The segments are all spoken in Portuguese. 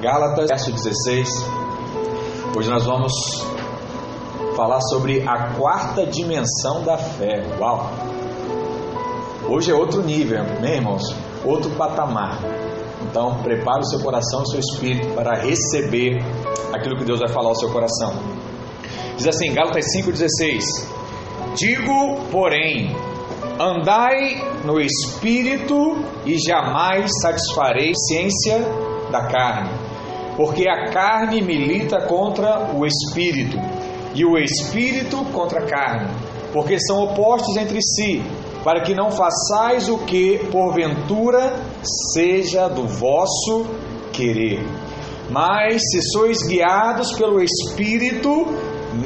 Gálatas, verso 16. Hoje nós vamos falar sobre a quarta dimensão da fé. Uau! Hoje é outro nível, né, irmãos? Outro patamar. Então, prepare o seu coração e o seu espírito para receber aquilo que Deus vai falar ao seu coração. Diz assim, Gálatas 5,16: Digo, porém, andai no espírito e jamais satisfarei a ciência da carne, porque a carne milita contra o espírito e o espírito contra a carne, porque são opostos entre si, para que não façais o que porventura seja do vosso querer. Mas se sois guiados pelo espírito,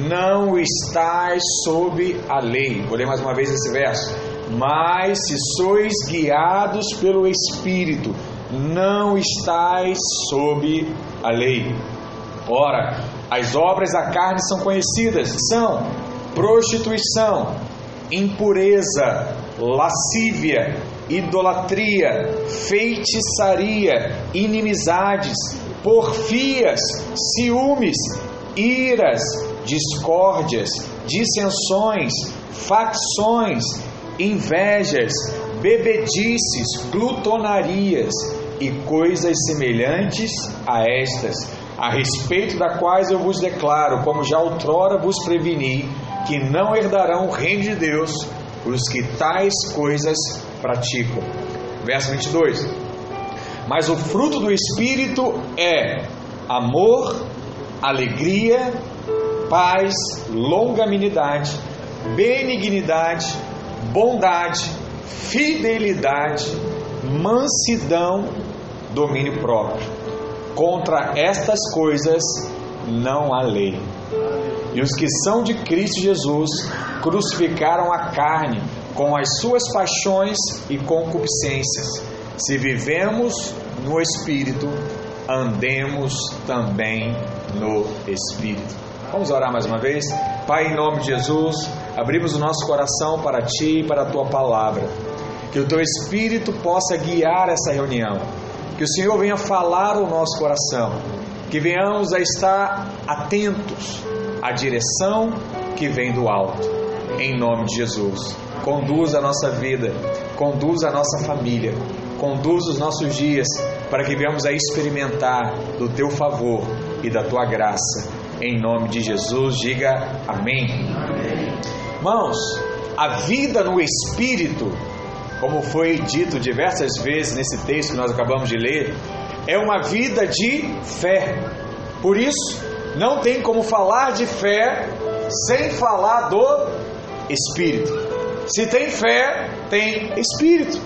não estáis sob a lei. Vou ler mais uma vez esse verso. Mas se sois guiados pelo espírito, não estáis sob a lei. Ora, as obras da carne são conhecidas: são prostituição, impureza, lascívia, idolatria, feitiçaria, inimizades, porfias, ciúmes, iras, discórdias, dissensões, facções, invejas, bebedices, glutonarias e coisas semelhantes a estas, a respeito da quais eu vos declaro, como já outrora vos preveni, que não herdarão o reino de Deus os que tais coisas praticam. Verso 22. Mas o fruto do Espírito é amor, alegria, paz, longanimidade, benignidade, bondade, fidelidade, mansidão, domínio próprio. Contra estas coisas não há lei. E os que são de Cristo Jesus crucificaram a carne com as suas paixões e concupiscências. Se vivemos no Espírito, andemos também no Espírito. Vamos orar mais uma vez? Pai, em nome de Jesus, abrimos o nosso coração para Ti e para a Tua palavra. Que o Teu Espírito possa guiar essa reunião. Que o Senhor venha falar o nosso coração. Que venhamos a estar atentos à direção que vem do alto. Em nome de Jesus. Conduz a nossa vida, conduz a nossa família, conduz os nossos dias para que venhamos a experimentar do Teu favor e da Tua graça. Em nome de Jesus, diga amém. amém. Irmãos, a vida no Espírito, como foi dito diversas vezes nesse texto que nós acabamos de ler, é uma vida de fé. Por isso, não tem como falar de fé sem falar do Espírito. Se tem fé, tem Espírito.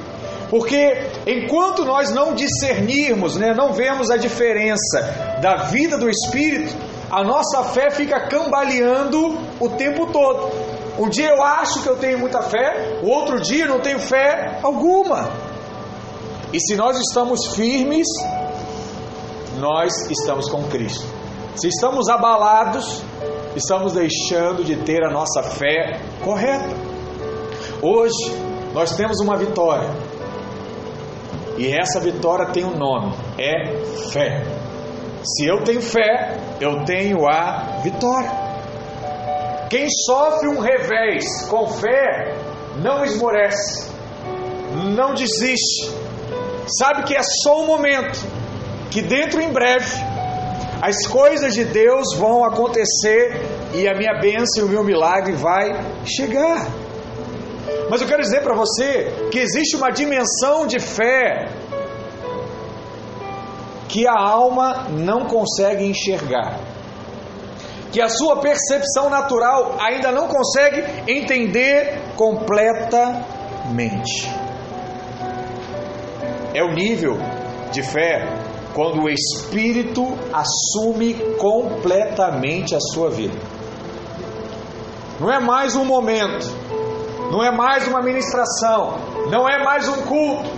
Porque enquanto nós não discernirmos, né, não vemos a diferença da vida do Espírito, a nossa fé fica cambaleando o tempo todo. Um dia eu acho que eu tenho muita fé, o outro dia não tenho fé alguma. E se nós estamos firmes, nós estamos com Cristo. Se estamos abalados, estamos deixando de ter a nossa fé correta. Hoje nós temos uma vitória. E essa vitória tem um nome: é fé. Se eu tenho fé, eu tenho a vitória. Quem sofre um revés com fé não esmorece, não desiste, sabe que é só um momento, que dentro em breve as coisas de Deus vão acontecer e a minha bênção e o meu milagre vai chegar. Mas eu quero dizer para você que existe uma dimensão de fé que a alma não consegue enxergar, que a sua percepção natural ainda não consegue entender completamente. É o nível de fé quando o Espírito assume completamente a sua vida. Não é mais um momento, não é mais uma ministração, não é mais um culto,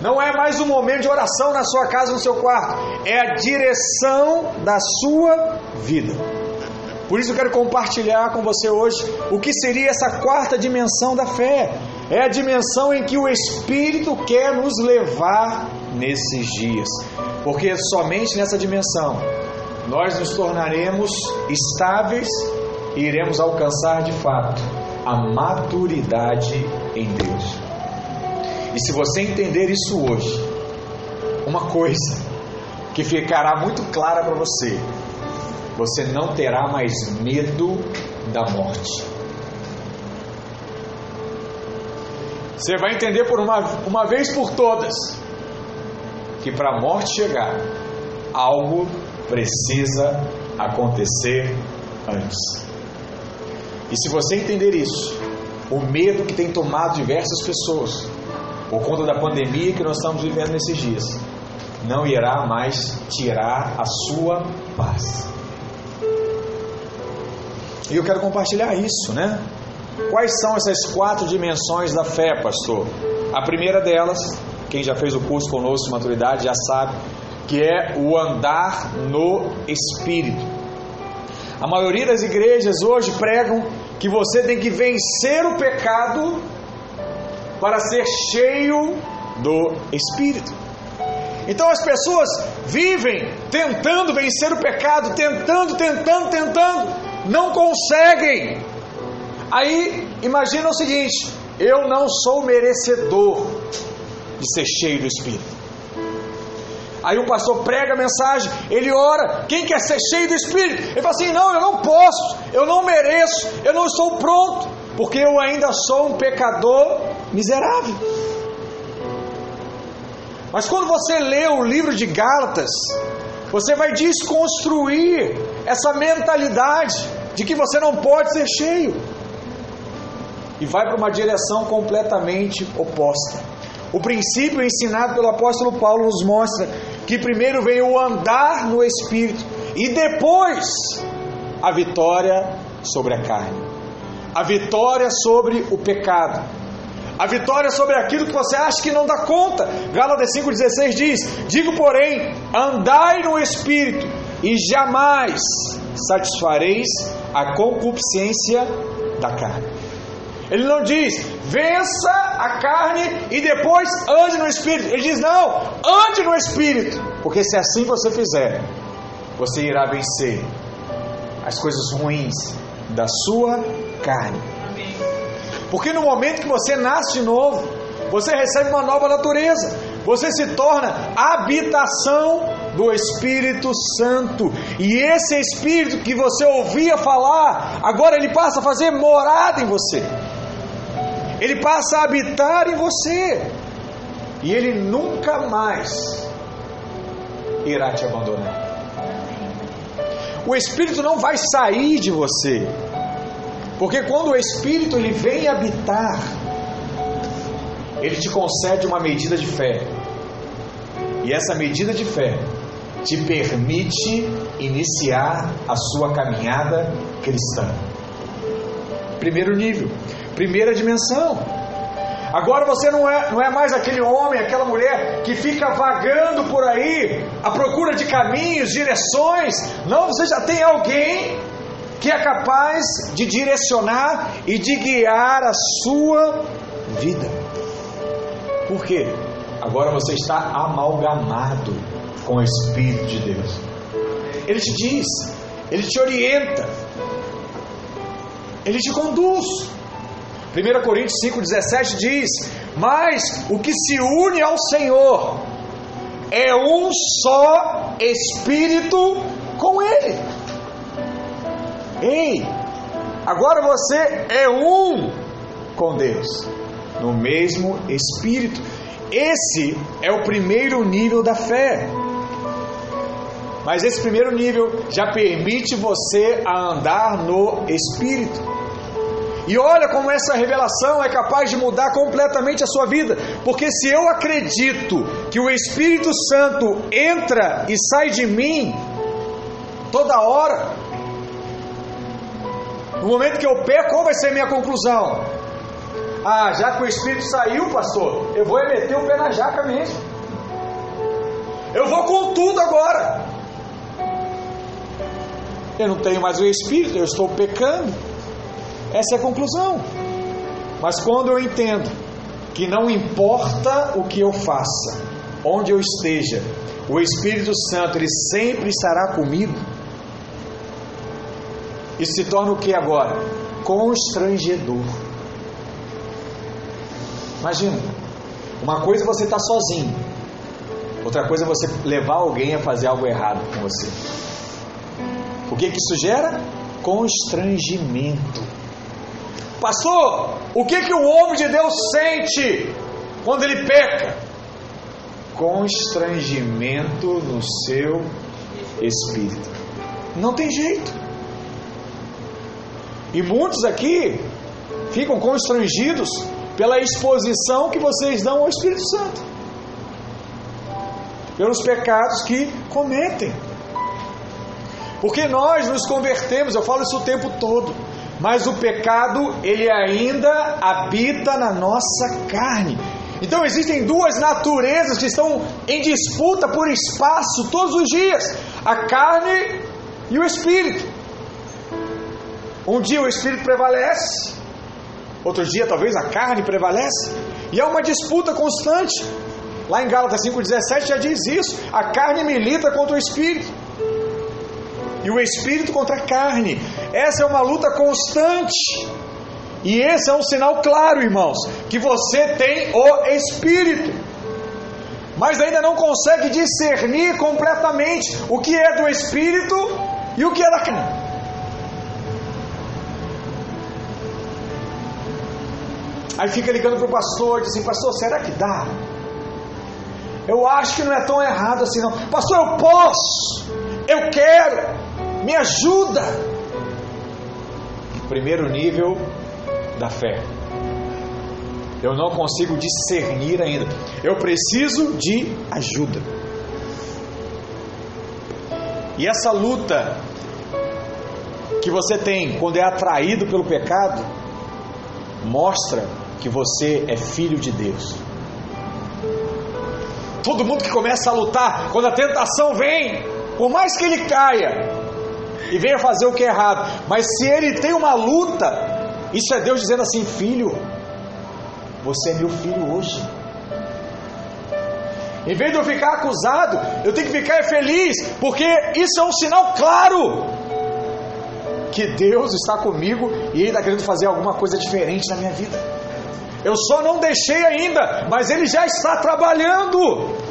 não é mais um momento de oração na sua casa, no seu quarto. É a direção da sua vida. Por isso eu quero compartilhar com você hoje o que seria essa quarta dimensão da fé. É a dimensão em que o Espírito quer nos levar nesses dias. Porque somente nessa dimensão nós nos tornaremos estáveis e iremos alcançar de fato a maturidade em Deus. E se você entender isso hoje, uma coisa que ficará muito clara para você: você não terá mais medo da morte. Você vai entender por uma, uma vez por todas que para a morte chegar, algo precisa acontecer antes. E se você entender isso, o medo que tem tomado diversas pessoas por conta da pandemia que nós estamos vivendo nesses dias, não irá mais tirar a sua paz. E eu quero compartilhar isso, né? Quais são essas quatro dimensões da fé, pastor? A primeira delas, quem já fez o curso conosco de maturidade já sabe, que é o andar no Espírito. A maioria das igrejas hoje pregam que você tem que vencer o pecado para ser cheio do Espírito. Então as pessoas vivem tentando vencer o pecado, tentando, tentando, tentando, não conseguem. Aí imagina o seguinte: eu não sou merecedor de ser cheio do Espírito. Aí o pastor prega a mensagem, ele ora, quem quer ser cheio do Espírito? Ele fala assim: não, eu não posso, eu não mereço, eu não estou pronto, porque eu ainda sou um pecador miserável. Mas quando você lê o livro de Gálatas, você vai desconstruir essa mentalidade de que você não pode ser cheio e vai para uma direção completamente oposta. O princípio ensinado pelo apóstolo Paulo nos mostra que primeiro vem o andar no espírito e depois a vitória sobre a carne, a vitória sobre o pecado, a vitória sobre aquilo que você acha que não dá conta. Gálatas 5,16 diz: Digo, porém, andai no espírito e jamais satisfareis a concupiscência da carne. Ele não diz, vença a carne e depois ande no espírito. Ele diz, não, ande no espírito. Porque se assim você fizer, você irá vencer as coisas ruins da sua carne. Porque no momento que você nasce de novo, você recebe uma nova natureza. Você se torna habitação do Espírito Santo. E esse Espírito que você ouvia falar, agora ele passa a fazer morada em você. Ele passa a habitar em você. E ele nunca mais irá te abandonar. O Espírito não vai sair de você. Porque quando o Espírito ele vem habitar, ele te concede uma medida de fé. E essa medida de fé te permite iniciar a sua caminhada cristã. Primeiro nível, primeira dimensão. Agora você não é, não é mais aquele homem, aquela mulher que fica vagando por aí à procura de caminhos, direções. Não, você já tem alguém que é capaz de direcionar e de guiar a sua vida. Por quê? Agora você está amalgamado com o Espírito de Deus. Ele te diz, ele te orienta, ele te conduz. 1 Coríntios 5,17 diz: Mas o que se une ao Senhor é um só Espírito com Ele. Ei, agora você é um com Deus, no mesmo Espírito. Esse é o primeiro nível da fé. Mas esse primeiro nível já permite você a andar no Espírito. E olha como essa revelação é capaz de mudar completamente a sua vida, porque se eu acredito que o Espírito Santo entra e sai de mim toda hora, no momento que eu peco, qual vai ser a minha conclusão? Ah, já que o Espírito saiu, pastor, eu vou meter o pé na jaca mesmo. Eu vou com tudo agora. Eu não tenho mais o Espírito, eu estou pecando. Essa é a conclusão. Mas quando eu entendo que não importa o que eu faça, onde eu esteja, o Espírito Santo ele sempre estará comigo. Isso se torna o que agora? Constrangedor. Imagina, uma coisa é você estar sozinho, outra coisa é você levar alguém a fazer algo errado com você. O que, que isso gera? Constrangimento. Pastor, o que, que o homem de Deus sente quando ele peca? Constrangimento no seu espírito. Não tem jeito. E muitos aqui ficam constrangidos pela exposição que vocês dão ao Espírito Santo, pelos pecados que cometem. Porque nós nos convertemos, eu falo isso o tempo todo, mas o pecado ele ainda habita na nossa carne. Então existem duas naturezas que estão em disputa por espaço todos os dias: a carne e o espírito. Um dia o espírito prevalece, outro dia talvez a carne prevalece, e é uma disputa constante. Lá em Gálatas 5,17 já diz isso: a carne milita contra o espírito e o espírito contra a carne. Essa é uma luta constante. E esse é um sinal claro, irmãos, que você tem o espírito. Mas ainda não consegue discernir completamente o que é do espírito e o que é da carne. Aí fica ligando para o pastor, diz assim, pastor, será que dá? Eu acho que não é tão errado assim não. Pastor, eu posso, eu quero. Me ajuda! Primeiro nível da fé. Eu não consigo discernir ainda. Eu preciso de ajuda. E essa luta que você tem quando é atraído pelo pecado mostra que você é filho de Deus. Todo mundo que começa a lutar, quando a tentação vem, por mais que ele caia, e venha fazer o que é errado. Mas se ele tem uma luta, isso é Deus dizendo assim: Filho, você é meu filho hoje. Em vez de eu ficar acusado, eu tenho que ficar feliz, porque isso é um sinal claro que Deus está comigo e Ele está querendo fazer alguma coisa diferente na minha vida. Eu só não deixei ainda, mas Ele já está trabalhando.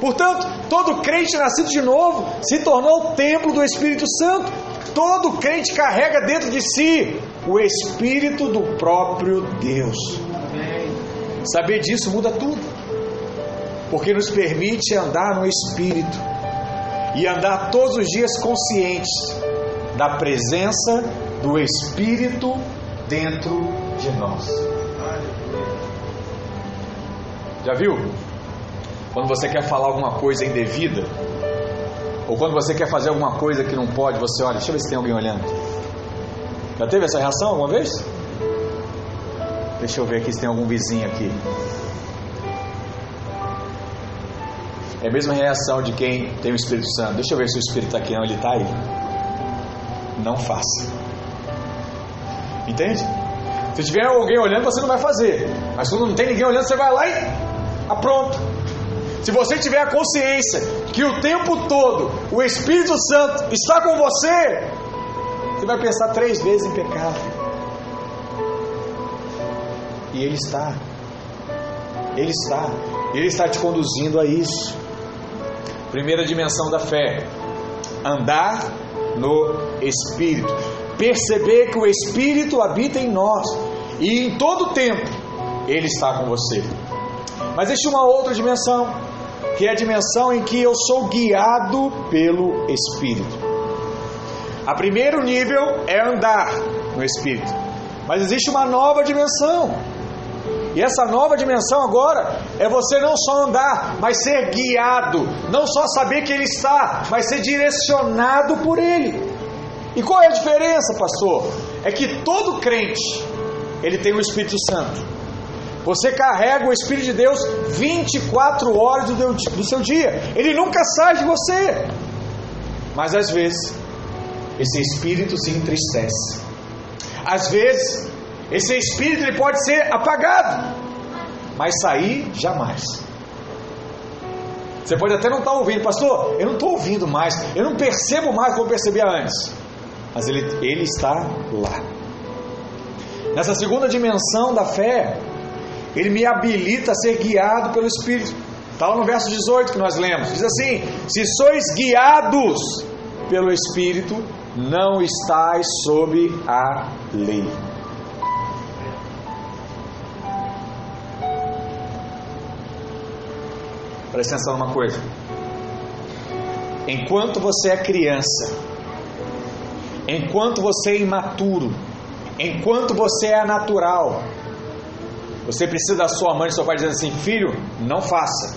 Portanto, todo crente nascido de novo se tornou o templo do Espírito Santo. Todo crente carrega dentro de si o Espírito do próprio Deus. Saber disso muda tudo, porque nos permite andar no Espírito e andar todos os dias conscientes da presença do Espírito dentro de nós. Já viu? Quando você quer falar alguma coisa indevida, ou quando você quer fazer alguma coisa que não pode, você olha, deixa eu ver se tem alguém olhando. Já teve essa reação alguma vez? Deixa eu ver aqui se tem algum vizinho aqui. É a mesma reação de quem tem o Espírito Santo. Deixa eu ver se o Espírito está aqui. Não, ele está aí. Não faça. Entende? Se tiver alguém olhando, você não vai fazer. Mas quando não tem ninguém olhando, você vai lá e apronta. Se você tiver a consciência que o tempo todo o Espírito Santo está com você, você vai pensar três vezes em pecado. E Ele está. Ele está. Ele está te conduzindo a isso. Primeira dimensão da fé: andar no Espírito. Perceber que o Espírito habita em nós e em todo tempo Ele está com você. Mas existe uma outra dimensão que é a dimensão em que eu sou guiado pelo Espírito. A primeiro nível é andar no Espírito, mas existe uma nova dimensão. E essa nova dimensão agora é você não só andar, mas ser guiado, não só saber que Ele está, mas ser direcionado por Ele. E qual é a diferença, pastor? É que todo crente ele tem o Espírito Santo. Você carrega o Espírito de Deus 24 horas do, seu dia. Ele nunca sai de você. Mas às vezes, esse Espírito se entristece. Às vezes, esse Espírito ele pode ser apagado. Mas sair, jamais. Você pode até não estar tá ouvindo, pastor. Eu não estou ouvindo mais, eu não percebo mais como percebia antes. Mas ele, ele está lá. Nessa segunda dimensão da fé, ele me habilita a ser guiado pelo Espírito. Está lá no verso 18 que nós lemos. Diz assim: Se sois guiados pelo Espírito, não estáis sob a lei. Presta atenção numa coisa. Enquanto você é criança, enquanto você é imaturo, enquanto você é natural, você precisa da sua mãe e do seu pai dizendo assim: filho, não faça.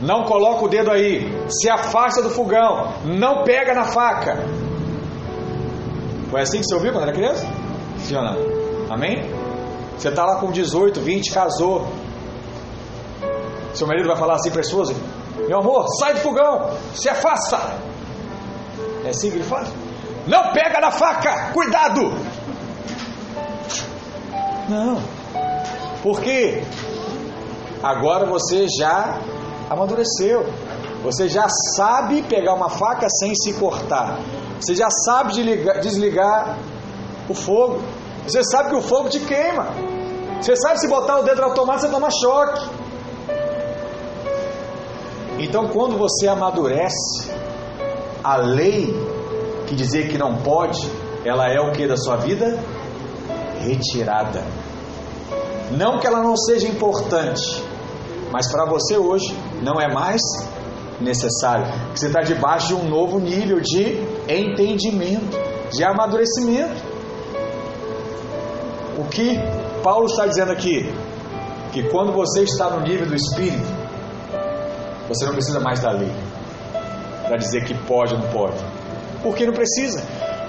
Não coloca o dedo aí. Se afasta do fogão. Não pega na faca. Foi assim que você ouviu quando era criança? Sim ou não? Amém? Você está lá com 18, 20, casou. Seu marido vai falar assim para a esposa: Meu amor, sai do fogão, se afasta. É assim que ele faz? Não pega na faca, cuidado! Não. Porque agora você já amadureceu. Você já sabe pegar uma faca sem se cortar. Você já sabe desligar, desligar o fogo. Você sabe que o fogo te queima. Você sabe se botar o dedo na tomada você toma choque. Então, quando você amadurece, a lei que dizer que não pode, ela é o que da sua vida? Retirada. Não que ela não seja importante, mas para você hoje não é mais necessário. Você está debaixo de um novo nível de entendimento, de amadurecimento. O que Paulo está dizendo aqui? Que quando você está no nível do Espírito, você não precisa mais da lei para dizer que pode ou não pode. Porque não precisa.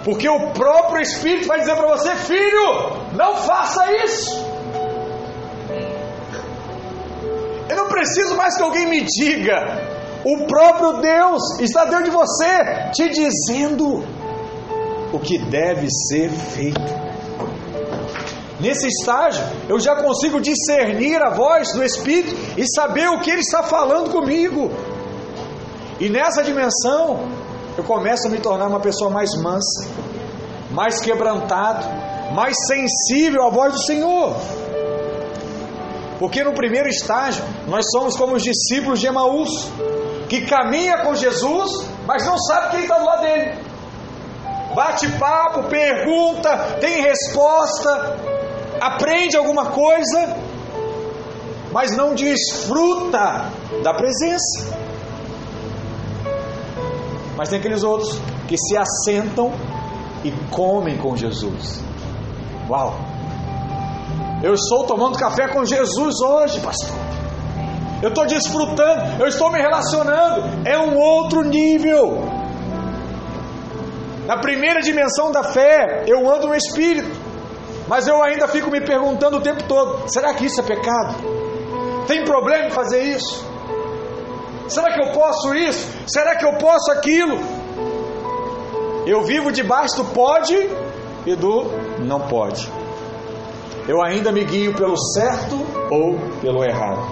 Porque o próprio Espírito vai dizer para você, filho, não faça isso. Preciso mais que alguém me diga. O próprio Deus está dentro de você, te dizendo o que deve ser feito. Nesse estágio, eu já consigo discernir a voz do Espírito e saber o que ele está falando comigo. E nessa dimensão, eu começo a me tornar uma pessoa mais mansa, mais quebrantado, mais sensível à voz do Senhor. Porque no primeiro estágio, nós somos como os discípulos de Emaús, que caminha com Jesus, mas não sabe quem está do lado dele. Bate papo, pergunta, tem resposta, aprende alguma coisa, mas não desfruta da presença. Mas tem aqueles outros que se assentam e comem com Jesus. Uau! Eu estou tomando café com Jesus hoje, pastor. Eu estou desfrutando, eu estou me relacionando. É um outro nível. Na primeira dimensão da fé, eu ando no Espírito. Mas eu ainda fico me perguntando o tempo todo: será que isso é pecado? Tem problema em fazer isso? Será que eu posso isso? Será que eu posso aquilo? Eu vivo debaixo do pode e do não pode. Eu ainda me guio pelo certo ou pelo errado.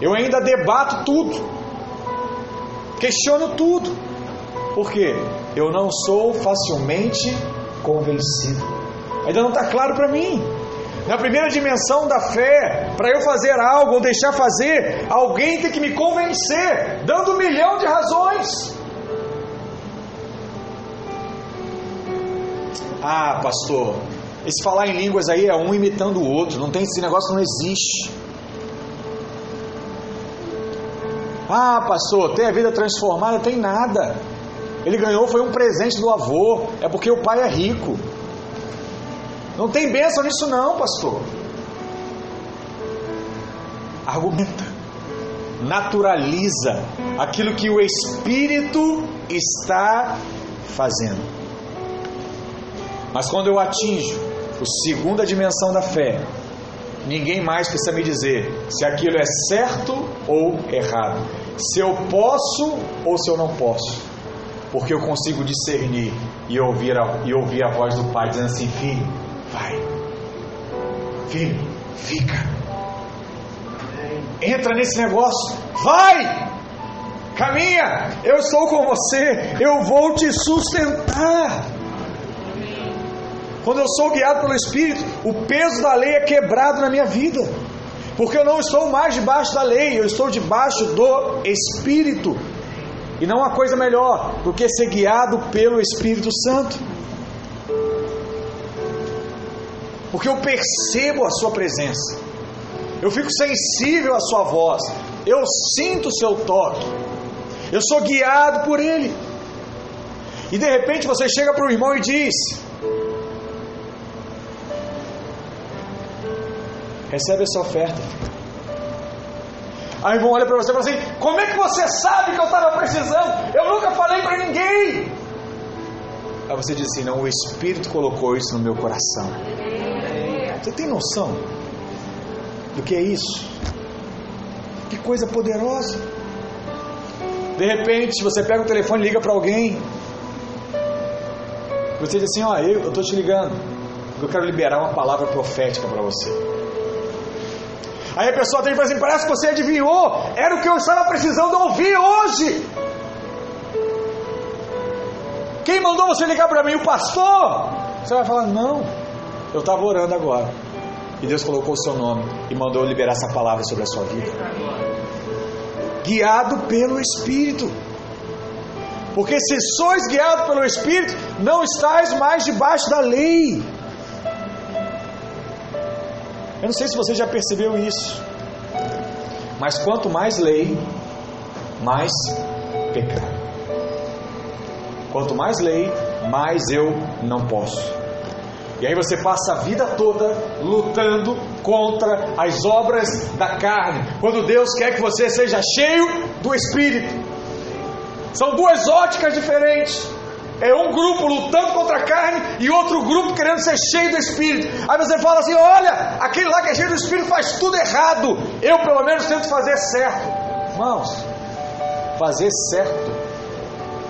Eu ainda debato tudo. Questiono tudo. Por quê? Eu não sou facilmente convencido. Ainda não está claro para mim. Na primeira dimensão da fé, para eu fazer algo ou deixar fazer, alguém tem que me convencer, dando um milhão de razões. Ah, pastor, esse falar em línguas aí é um imitando o outro, não tem esse negócio, não existe. Ah, pastor, ter a vida transformada tem nada. Ele ganhou foi um presente do avô, é porque o pai é rico. Não tem bênção nisso não, pastor. Argumenta. Naturaliza aquilo que o Espírito está fazendo. Mas quando eu atinjo a segunda dimensão da fé, ninguém mais precisa me dizer se aquilo é certo ou errado, se eu posso ou se eu não posso, porque eu consigo discernir e ouvir a, e ouvir a voz do Pai dizendo assim: Filho, vai, filho, fica, entra nesse negócio, vai, caminha, eu estou com você, eu vou te sustentar. Quando eu sou guiado pelo Espírito, o peso da lei é quebrado na minha vida, porque eu não estou mais debaixo da lei, eu estou debaixo do Espírito. E não há coisa melhor do que ser guiado pelo Espírito Santo. Porque eu percebo a Sua presença, eu fico sensível à Sua voz, eu sinto o Seu toque, eu sou guiado por Ele. E de repente você chega para o irmão e diz: Recebe essa oferta. Aí o irmão olha para você e fala assim: Como é que você sabe que eu estava precisando? Eu nunca falei para ninguém. Aí você diz assim: Não, o Espírito colocou isso no meu coração. Você tem noção do que é isso? Que coisa poderosa. De repente você pega o telefone e liga para alguém. Você diz assim: Ó, eu estou te ligando. Eu quero liberar uma palavra profética para você. Aí a pessoa tem que falar assim: parece que você adivinhou, era o que eu estava precisando ouvir hoje. Quem mandou você ligar para mim? O pastor? Você vai falar: não, eu estava orando agora. E Deus colocou o seu nome e mandou liberar essa palavra sobre a sua vida. Guiado pelo Espírito. Porque se sois guiados pelo Espírito, não estáis mais debaixo da lei. Eu não sei se você já percebeu isso. Mas quanto mais lei, mais pecado. Quanto mais lei, mais eu não posso. E aí você passa a vida toda lutando contra as obras da carne, quando Deus quer que você seja cheio do Espírito. São duas óticas diferentes. É um grupo lutando contra a carne e outro grupo querendo ser cheio do Espírito. Aí você fala assim: olha, aquele lá que é cheio do Espírito faz tudo errado. Eu pelo menos tento fazer certo. Irmãos, fazer certo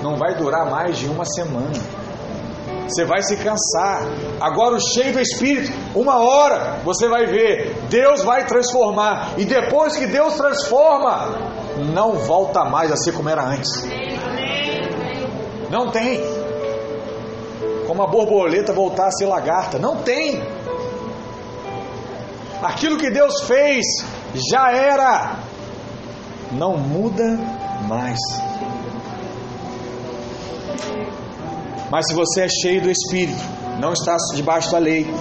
não vai durar mais de uma semana. Você vai se cansar. Agora, o cheio do Espírito, uma hora você vai ver, Deus vai transformar. E depois que Deus transforma, não volta mais a ser como era antes. Não tem como a borboleta voltar a ser lagarta. Não tem. Aquilo que Deus fez já era. Não muda mais. Mas se você é cheio do Espírito, não está debaixo da lei,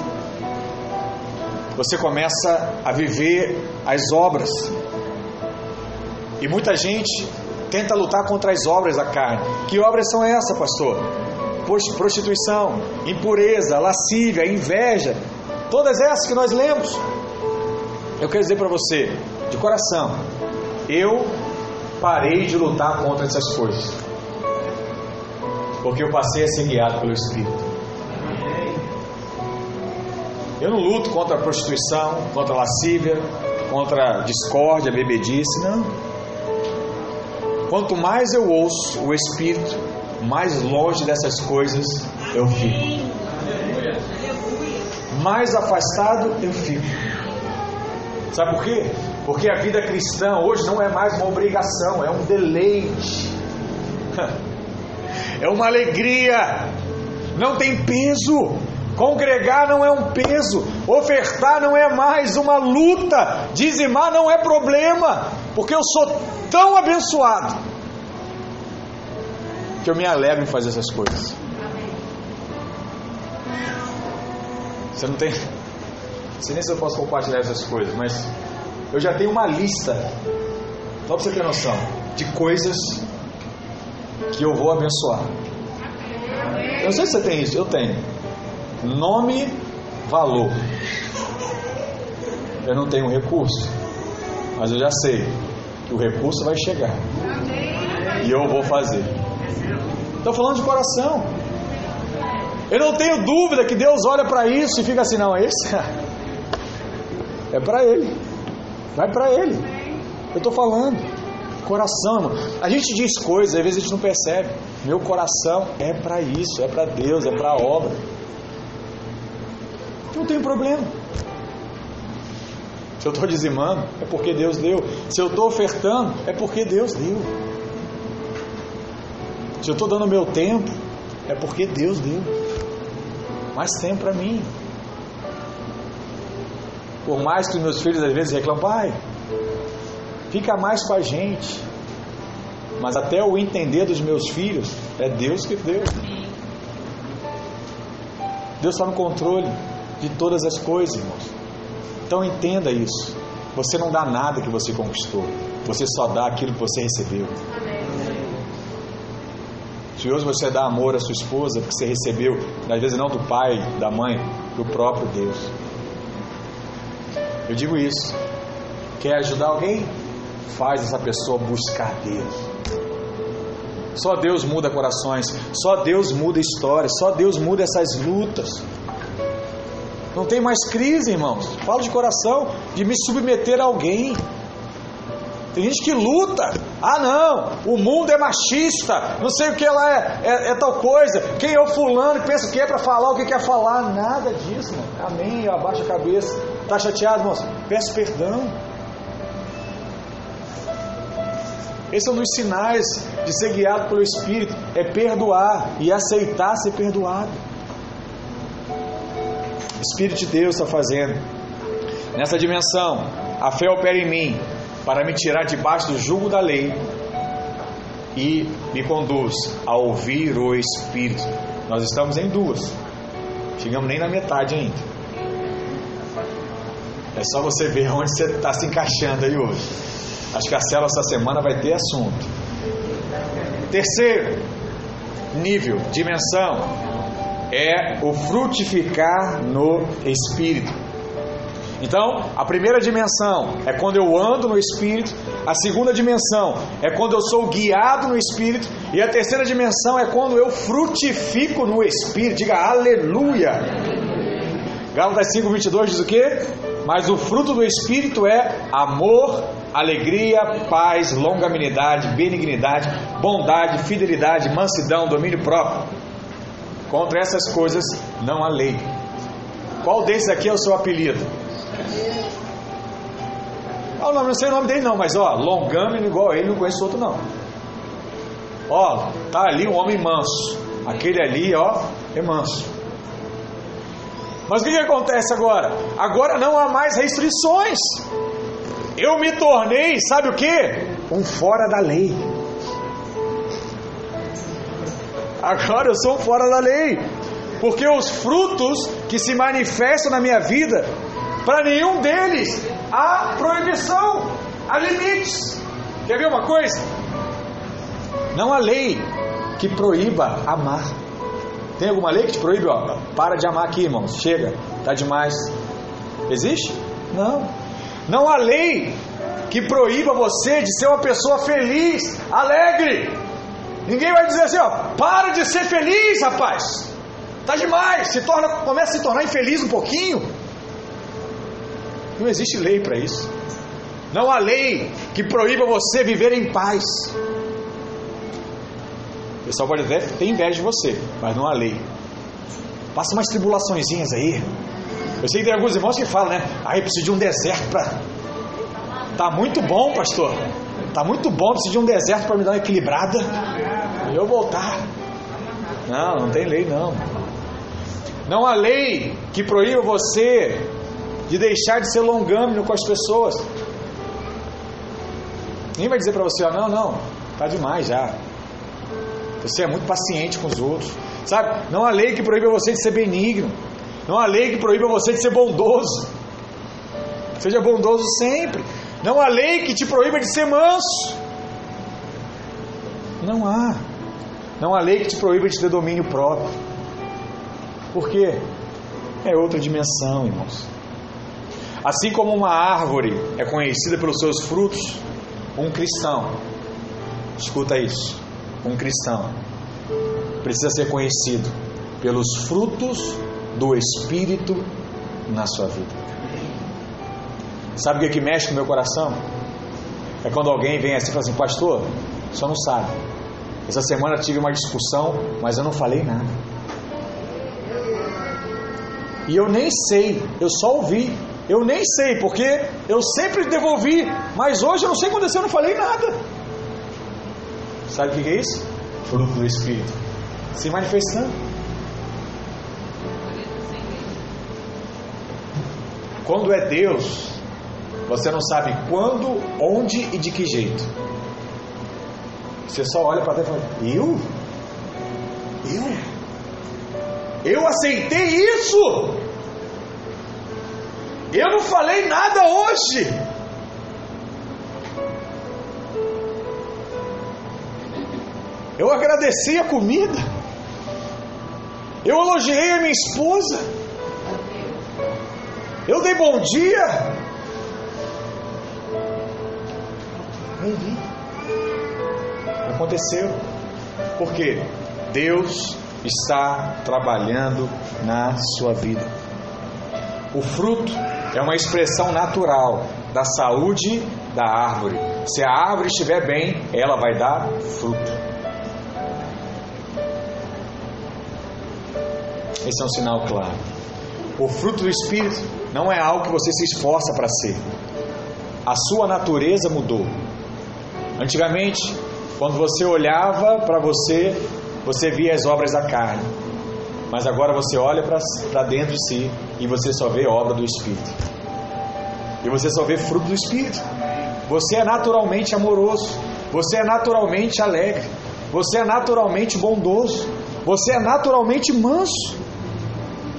você começa a viver as obras. E muita gente tenta lutar contra as obras da carne. Que obras são essas, pastor? Prostituição, impureza, lascívia, inveja, todas essas que nós lemos. Eu quero dizer para você, de coração, eu parei de lutar contra essas coisas, porque eu passei a ser guiado pelo Espírito. Eu não luto contra a prostituição, contra a lascívia, contra a discórdia, bebedice, não. Quanto mais eu ouço o Espírito, mais longe dessas coisas eu fico. Mais afastado eu fico. Sabe por quê? Porque a vida cristã hoje não é mais uma obrigação, é um deleite. É uma alegria. Não tem peso. Congregar não é um peso, ofertar não é mais uma luta, dizimar não é problema, porque eu sou tão abençoado que eu me alegro em fazer essas coisas. Você não tem. Sei nem se eu posso compartilhar essas coisas, mas eu já tenho uma lista, só para você ter noção, de coisas que eu vou abençoar. Eu não sei se você tem isso, eu tenho. Nome, valor. Eu não tenho recurso, mas eu já sei que o recurso vai chegar. E eu vou fazer. Estou falando de coração. Eu não tenho dúvida que Deus olha para isso e fica assim: não, esse é para Ele. Vai para Ele. Eu estou falando. Coração, irmão. A gente diz coisas, às vezes a gente não percebe. Meu coração é para isso, é para Deus, é para a obra. Não tem problema. Se eu estou dizimando, é porque Deus deu. Se eu estou ofertando, é porque Deus deu. Se eu estou dando meu tempo, é porque Deus deu mais tempo para mim. Por mais que meus filhos às vezes reclamam, pai, fica mais com a gente. Mas até o entender dos meus filhos, é Deus que deu. Deus está no controle de todas as coisas, irmãos. Então entenda isso. Você não dá nada que você conquistou. Você só dá aquilo que você recebeu. Se hoje você dá amor à sua esposa, porque você recebeu, às vezes não do pai, da mãe, do próprio Deus. Eu digo isso. Quer ajudar alguém? Faz essa pessoa buscar Deus. Só Deus muda corações, só Deus muda histórias, só Deus muda essas lutas. Não tem mais crise, irmãos. Falo de coração, de me submeter a alguém. Tem gente que luta. Ah, não, o mundo é machista. Não sei o que ela é, é, é tal coisa. Quem é o fulano pensa que é para falar o que quer falar? Nada disso, mano. Amém. Abaixa a cabeça. Tá chateado, irmãos? Peço perdão. Esse é um dos sinais de ser guiado pelo Espírito: é perdoar e aceitar ser perdoado. O Espírito de Deus está fazendo. Nessa dimensão, a fé opera em mim para me tirar debaixo do jugo da lei e me conduz a ouvir o Espírito. Nós estamos em duas, chegamos nem na metade ainda. É só você ver onde você está se encaixando aí hoje. Acho que a célula essa semana vai ter assunto. Terceiro nível, dimensão, é o frutificar no Espírito. Então, a primeira dimensão é quando eu ando no Espírito, a segunda dimensão é quando eu sou guiado no Espírito, e a terceira dimensão é quando eu frutifico no Espírito. Diga aleluia! Gálatas 5,22 diz o que? Mas o fruto do Espírito é amor, alegria, paz, longanimidade, benignidade, bondade, fidelidade, mansidão, domínio próprio. Contra essas coisas não há lei. Qual desses aqui é o seu apelido? Ah, não, não sei o nome dele não, mas ó, longâmino igual a ele, não conheço outro não. Ó, tá ali um homem manso. Aquele ali, ó, é manso. Mas o que, que acontece agora? Agora não há mais restrições. Eu me tornei, sabe o que? Um fora da lei. Agora eu sou fora da lei. Porque os frutos que se manifestam na minha vida, para nenhum deles há proibição, há limites. Quer ver uma coisa? Não há lei que proíba amar. Tem alguma lei que te proíbe? Ó, para de amar aqui, irmãos. Chega, tá demais. Existe? Não. Não há lei que proíba você de ser uma pessoa feliz, alegre. Ninguém vai dizer assim, ó, para de ser feliz, rapaz. Tá demais. Se torna, começa a se tornar infeliz um pouquinho. Não existe lei para isso. Não há lei que proíba você viver em paz. O pessoal pode até ter inveja de você, mas não há lei. Passa umas tribulaçõezinhas aí. Eu sei que tem alguns irmãos que falam, né? Aí ah, preciso de um deserto para. Tá muito bom, pastor. Tá muito bom, preciso de um deserto para me dar uma equilibrada. E eu voltar. Não, não tem lei não. Não há lei que proíba você de deixar de ser longâmino com as pessoas. Ninguém vai dizer para você, ó, não, não, tá demais já. Você é muito paciente com os outros. Sabe? Não há lei que proíba você de ser benigno. Não há lei que proíba você de ser bondoso. Seja bondoso sempre. Não há lei que te proíba de ser manso. Não há. Não há lei que te proíba de ter domínio próprio. Por quê? É outra dimensão, irmãos. Assim como uma árvore é conhecida pelos seus frutos, um cristão, escuta isso, um cristão precisa ser conhecido pelos frutos do Espírito na sua vida. Sabe o que, é que mexe com o meu coração? É quando alguém vem assim e fala assim, pastor, só não sabe. Essa semana tive uma discussão, mas eu não falei nada. E eu nem sei, eu só ouvi. Eu nem sei, porque eu sempre devolvi, mas hoje eu não sei o que aconteceu, eu não falei nada. Sabe o que é isso? fruto do Espírito? Se manifestando. Quando é Deus, você não sabe quando, onde e de que jeito. Você só olha para dentro e fala: Eu? Eu? Eu aceitei isso? Eu não falei nada hoje. Eu agradeci a comida. Eu elogiei a minha esposa. Eu dei bom dia. Nem vi. Aconteceu. Por quê? Deus está trabalhando na sua vida. O fruto é uma expressão natural da saúde da árvore. Se a árvore estiver bem, ela vai dar fruto. Esse é um sinal claro. O fruto do Espírito não é algo que você se esforça para ser. A sua natureza mudou. Antigamente, quando você olhava para você, você via as obras da carne. Mas agora você olha para dentro de si e você só vê obra do Espírito. E você só vê fruto do Espírito. Você é naturalmente amoroso. Você é naturalmente alegre. Você é naturalmente bondoso. Você é naturalmente manso.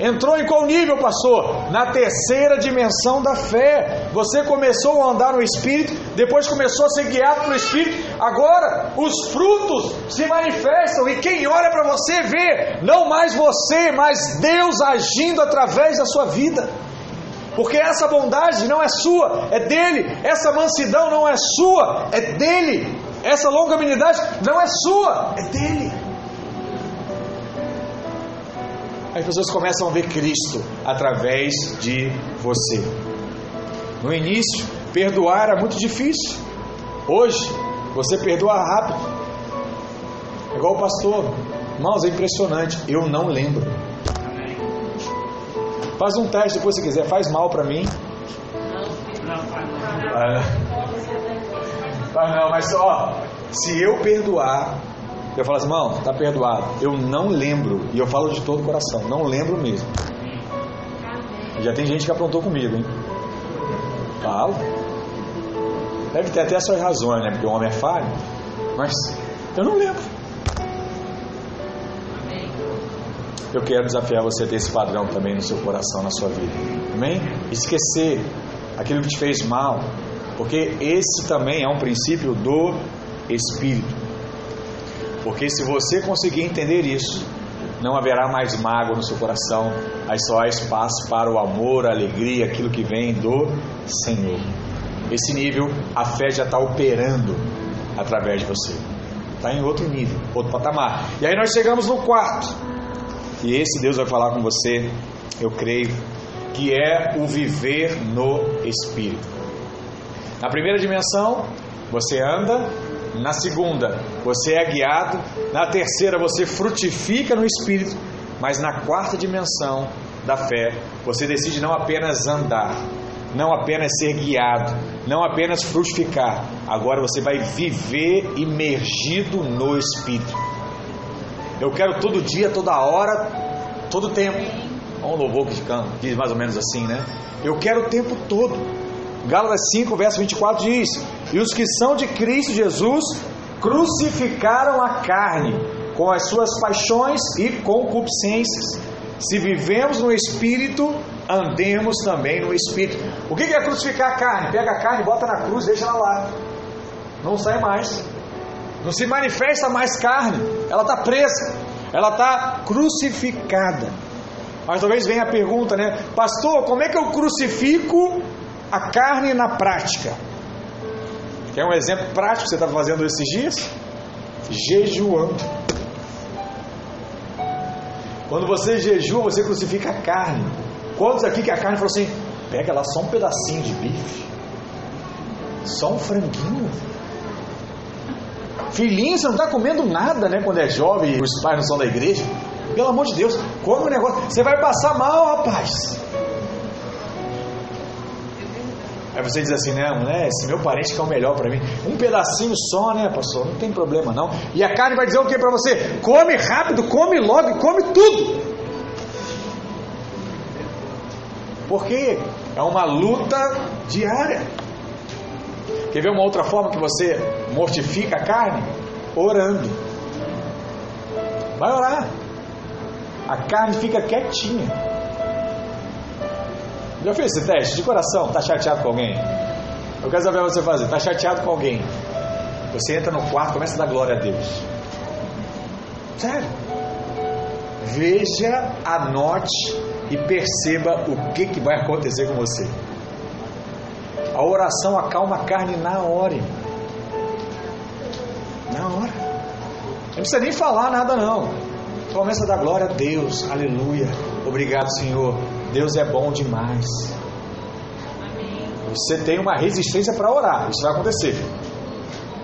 Entrou em qual nível, pastor? Na terceira dimensão da fé. Você começou a andar no Espírito, depois começou a ser guiado pelo Espírito. Agora os frutos se manifestam e quem olha para você vê não mais você, mas Deus agindo através da sua vida. Porque essa bondade não é sua, é dele. Essa mansidão não é sua, é dele. Essa longanimidade não é sua, é dele. As pessoas começam a ver Cristo através de você. No início, perdoar era muito difícil. Hoje, você perdoa rápido. É igual o pastor. Irmãos, é impressionante. Eu não lembro. Faz um teste depois se quiser. Faz mal para mim. Ah, não, mas ó, se eu perdoar, eu falo assim, irmão, está perdoado. Eu não lembro, e eu falo de todo o coração, não lembro mesmo. Já tem gente que aprontou comigo, hein? Falo. Deve ter até as suas razões, né? Porque o homem é falho. Mas eu não lembro. Eu quero desafiar você a ter esse padrão também no seu coração, na sua vida. Amém? Esquecer aquilo que te fez mal. Porque esse também é um princípio do Espírito. Porque se você conseguir entender isso, não haverá mais mágoa no seu coração, aí só há espaço para o amor, a alegria, aquilo que vem do Senhor. Esse nível, a fé já está operando através de você. Está em outro nível, outro patamar. E aí nós chegamos no quarto. E esse Deus vai falar com você, eu creio, que é o viver no Espírito. Na primeira dimensão, você anda na segunda, você é guiado. Na terceira, você frutifica no espírito. Mas na quarta dimensão da fé, você decide não apenas andar, não apenas ser guiado, não apenas frutificar. Agora você vai viver imergido no espírito. Eu quero todo dia, toda hora, todo tempo. Um louvor que diz mais ou menos assim, né? Eu quero o tempo todo. Gálatas 5, verso 24 diz: E os que são de Cristo Jesus crucificaram a carne com as suas paixões e concupiscências. Se vivemos no Espírito, andemos também no Espírito. O que é crucificar a carne? Pega a carne, bota na cruz, deixa ela lá. Não sai mais. Não se manifesta mais carne. Ela está presa. Ela está crucificada. Mas talvez venha a pergunta, né? Pastor, como é que eu crucifico a carne na prática. Quer um exemplo prático que você está fazendo esses dias? Jejuando. Quando você jejua, você crucifica a carne. Quantos aqui que a carne falou assim: pega lá só um pedacinho de bife, só um franguinho. Filhinho, você não está comendo nada, né? Quando é jovem os pais não são da igreja. Pelo amor de Deus, come o um negócio. Você vai passar mal, rapaz. Aí você diz assim, não, né? Esse meu parente que é o melhor para mim. Um pedacinho só, né, pastor? Não tem problema não. E a carne vai dizer o que para você? Come rápido, come logo, come tudo. Porque é uma luta diária. Quer ver uma outra forma que você mortifica a carne? Orando. Vai orar. A carne fica quietinha. Já fez esse teste de coração? Está chateado com alguém? Eu quero saber você fazer. Está chateado com alguém? Você entra no quarto, começa a dar glória a Deus. Sério. Veja, anote e perceba o que, que vai acontecer com você. A oração acalma a carne na hora. Irmão. Na hora. Não precisa nem falar nada não. Começa a dar glória a Deus. Aleluia. Obrigado, Senhor. Deus é bom demais. Você tem uma resistência para orar. Isso vai acontecer.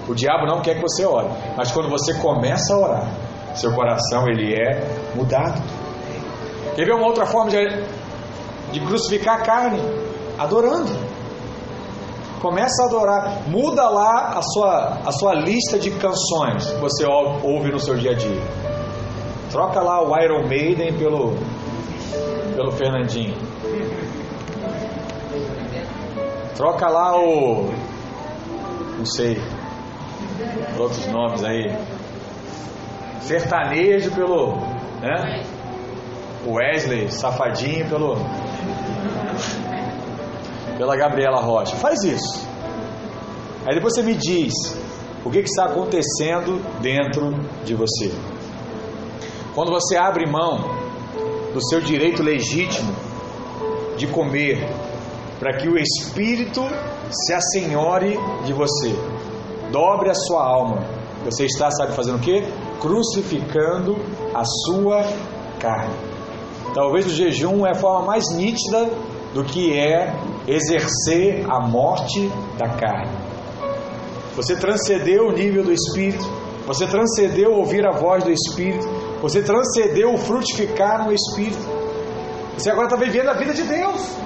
O diabo não quer que você ore. Mas quando você começa a orar, seu coração ele é mudado. Quer ver uma outra forma de, de crucificar a carne? Adorando. Começa a adorar. Muda lá a sua, a sua lista de canções que você ouve no seu dia a dia. Troca lá o Iron Maiden pelo, pelo Fernandinho. Troca lá o. Não sei. Outros nomes aí. Sertanejo pelo. Né? Wesley, safadinho pelo pela Gabriela Rocha. Faz isso. Aí depois você me diz o que, que está acontecendo dentro de você. Quando você abre mão do seu direito legítimo de comer, para que o Espírito se assenhore de você, dobre a sua alma. Você está, sabe, fazendo o que? Crucificando a sua carne. Talvez o jejum é a forma mais nítida do que é exercer a morte da carne. Você transcendeu o nível do Espírito, você transcendeu ouvir a voz do Espírito, você transcendeu o frutificar no Espírito. Você agora está vivendo a vida de Deus.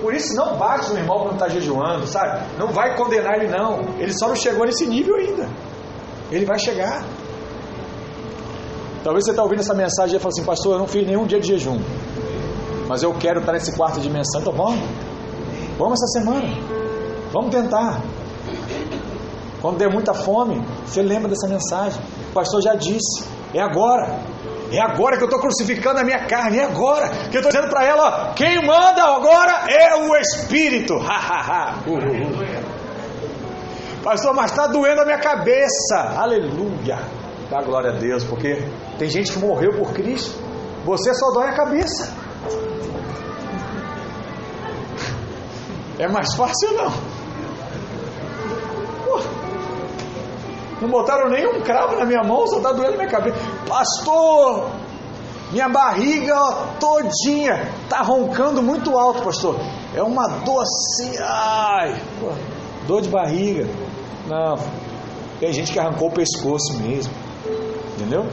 Por isso não bate no irmão quando está jejuando, sabe? Não vai condenar ele não. Ele só não chegou nesse nível ainda. Ele vai chegar. Talvez você está ouvindo essa mensagem e fala assim, pastor, eu não fiz nenhum dia de jejum. Mas eu quero estar nesse quarto dimensão. Então vamos. Vamos essa semana. Vamos tentar. Quando der muita fome, você lembra dessa mensagem. O pastor já disse. É agora. É agora que eu estou crucificando a minha carne. É agora que eu estou dizendo para ela: ó, quem manda agora é o Espírito. Uh, uh, uh. Pastor, mas está doendo a minha cabeça. Aleluia. Dá glória a Deus, porque tem gente que morreu por Cristo. Você só dói a cabeça. É mais fácil não. Não botaram nenhum cravo na minha mão, só está doendo minha cabeça. Pastor, minha barriga ó, todinha está roncando muito alto, pastor. É uma dor assim, ai, dor de barriga. Não, tem gente que arrancou o pescoço mesmo. Entendeu?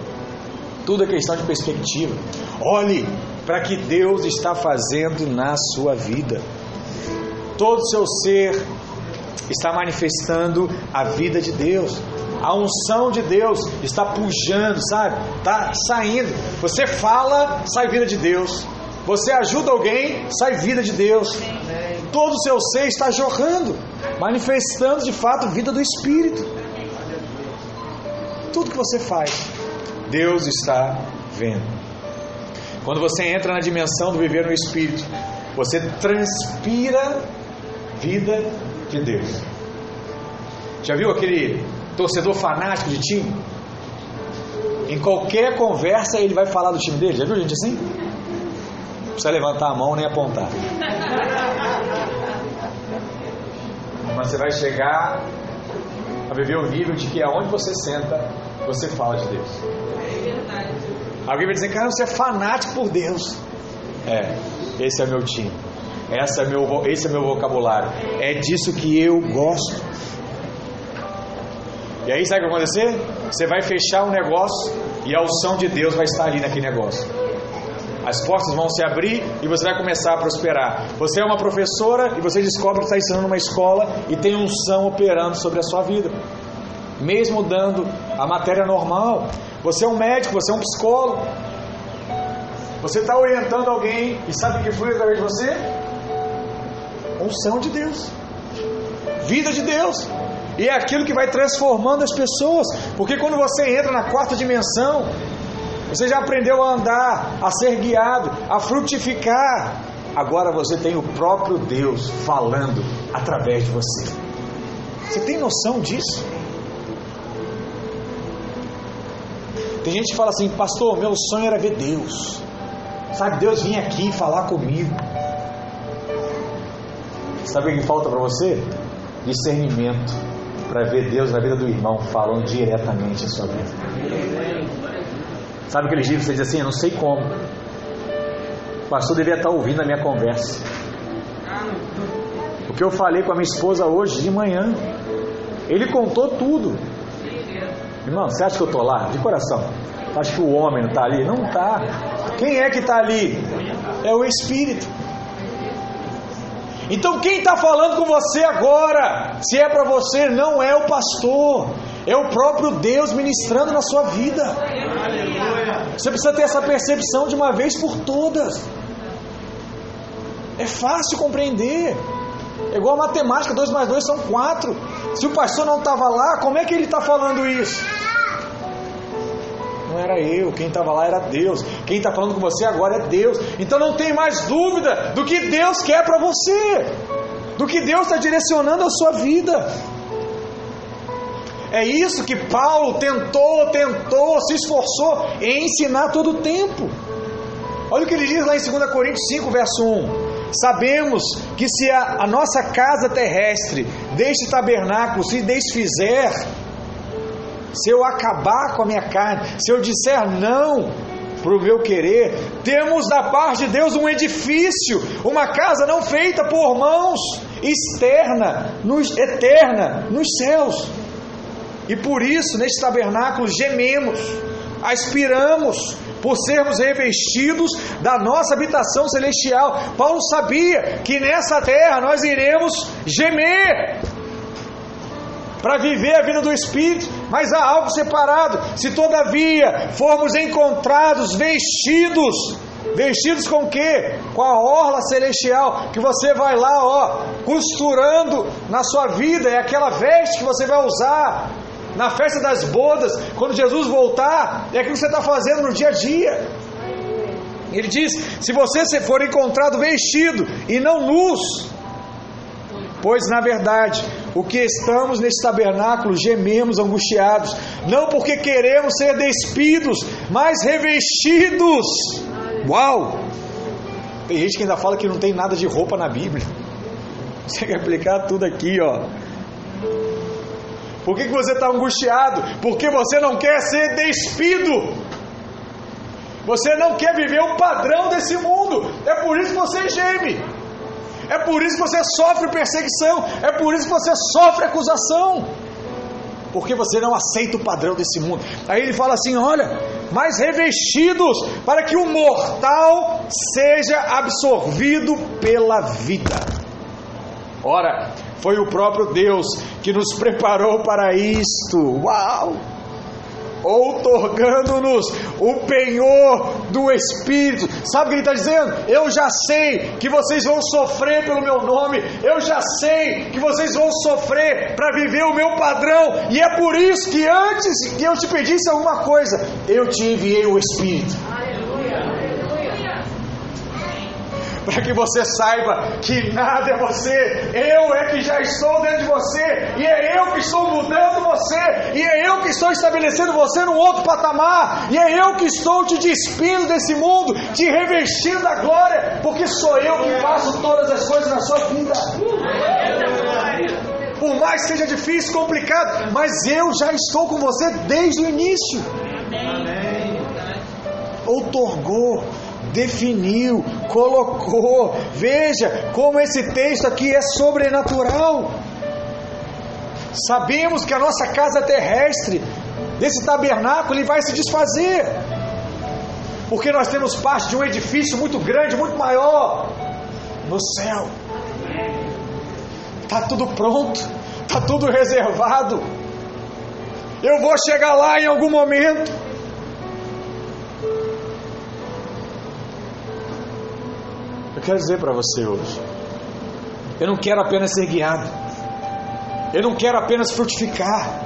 Tudo é questão de perspectiva. Olhe para que Deus está fazendo na sua vida. Todo o seu ser está manifestando a vida de Deus. A unção de Deus está pujando, sabe? Está saindo. Você fala, sai vida de Deus. Você ajuda alguém, sai vida de Deus. Todo o seu ser está jorrando, manifestando de fato vida do Espírito. Tudo que você faz, Deus está vendo. Quando você entra na dimensão do viver no Espírito, você transpira vida de Deus. Já viu aquele torcedor fanático de time? Em qualquer conversa ele vai falar do time dele. Já viu gente assim? Não precisa levantar a mão nem apontar. Mas você vai chegar a viver o nível de que aonde você senta, você fala de Deus. Alguém vai dizer, cara, você é fanático por Deus. É, esse é meu time. Esse é meu, esse é meu vocabulário. É disso que eu gosto. E aí sabe o que vai acontecer? Você vai fechar um negócio e a unção de Deus vai estar ali naquele negócio. as portas vão se abrir e você vai começar a prosperar. Você é uma professora e você descobre que está ensinando uma escola e tem unção operando sobre a sua vida, mesmo dando a matéria normal. Você é um médico, você é um psicólogo. Você está orientando alguém e sabe o que flui através de você? Unção de Deus, vida de Deus. E é aquilo que vai transformando as pessoas. Porque quando você entra na quarta dimensão, você já aprendeu a andar, a ser guiado, a frutificar. Agora você tem o próprio Deus falando através de você. Você tem noção disso? Tem gente que fala assim, pastor, meu sonho era ver Deus. Sabe, Deus vinha aqui falar comigo. Sabe o que falta para você? Discernimento para ver Deus na vida do irmão falando diretamente a sua vida. Sabe dia que você diz assim, eu não sei como. O pastor devia estar ouvindo a minha conversa. O que eu falei com a minha esposa hoje de manhã. Ele contou tudo. Irmão, você acha que eu estou lá? De coração. Acho que o homem não está ali? Não está. Quem é que está ali? É o Espírito. Então quem está falando com você agora, se é para você, não é o pastor, é o próprio Deus ministrando na sua vida. Você precisa ter essa percepção de uma vez por todas. É fácil compreender. É igual matemática, 2 mais 2 são 4. Se o pastor não estava lá, como é que ele está falando isso? Era eu, quem estava lá era Deus. Quem está falando com você agora é Deus. Então não tem mais dúvida do que Deus quer para você, do que Deus está direcionando a sua vida. É isso que Paulo tentou, tentou, se esforçou em ensinar todo o tempo. Olha o que ele diz lá em 2 Coríntios 5, verso 1. Sabemos que se a, a nossa casa terrestre deste tabernáculo se desfizer, se eu acabar com a minha carne, se eu disser não para o meu querer, temos da parte de Deus um edifício, uma casa não feita por mãos, externa, nos, eterna, nos céus. E por isso, neste tabernáculo, gememos, aspiramos por sermos revestidos da nossa habitação celestial. Paulo sabia que nessa terra nós iremos gemer para viver a vida do Espírito, mas há algo separado. Se todavia formos encontrados vestidos, vestidos com quê? Com a orla celestial, que você vai lá, ó, costurando na sua vida, é aquela veste que você vai usar na festa das bodas, quando Jesus voltar, é aquilo que você está fazendo no dia a dia. Ele diz: se você for encontrado vestido e não nus, pois na verdade o que estamos nesse tabernáculo gememos angustiados, não porque queremos ser despidos, mas revestidos. Uau! Tem gente que ainda fala que não tem nada de roupa na Bíblia. Você quer aplicar tudo aqui, ó. Por que, que você está angustiado? Porque você não quer ser despido. Você não quer viver o padrão desse mundo. É por isso que você geme. É por isso que você sofre perseguição. É por isso que você sofre acusação. Porque você não aceita o padrão desse mundo. Aí ele fala assim: olha, mas revestidos para que o mortal seja absorvido pela vida. Ora, foi o próprio Deus que nos preparou para isto. Uau! Outorgando-nos o penhor do Espírito. Sabe o que ele está dizendo? Eu já sei que vocês vão sofrer pelo meu nome, eu já sei que vocês vão sofrer para viver o meu padrão, e é por isso que antes que eu te pedisse alguma coisa, eu te enviei o Espírito. Para que você saiba que nada é você, eu é que já estou dentro de você, e é eu que estou mudando você, e é eu que estou estabelecendo você num outro patamar, e é eu que estou te despindo desse mundo, te revestindo da glória, porque sou eu que faço todas as coisas na sua vida. Por mais que seja difícil, complicado, mas eu já estou com você desde o início. Outorgou definiu, colocou. Veja como esse texto aqui é sobrenatural. Sabemos que a nossa casa terrestre, desse tabernáculo, ele vai se desfazer. porque nós temos parte de um edifício muito grande, muito maior no céu. Está tudo pronto, está tudo reservado. Eu vou chegar lá em algum momento. Quero dizer para você hoje: eu não quero apenas ser guiado, eu não quero apenas frutificar,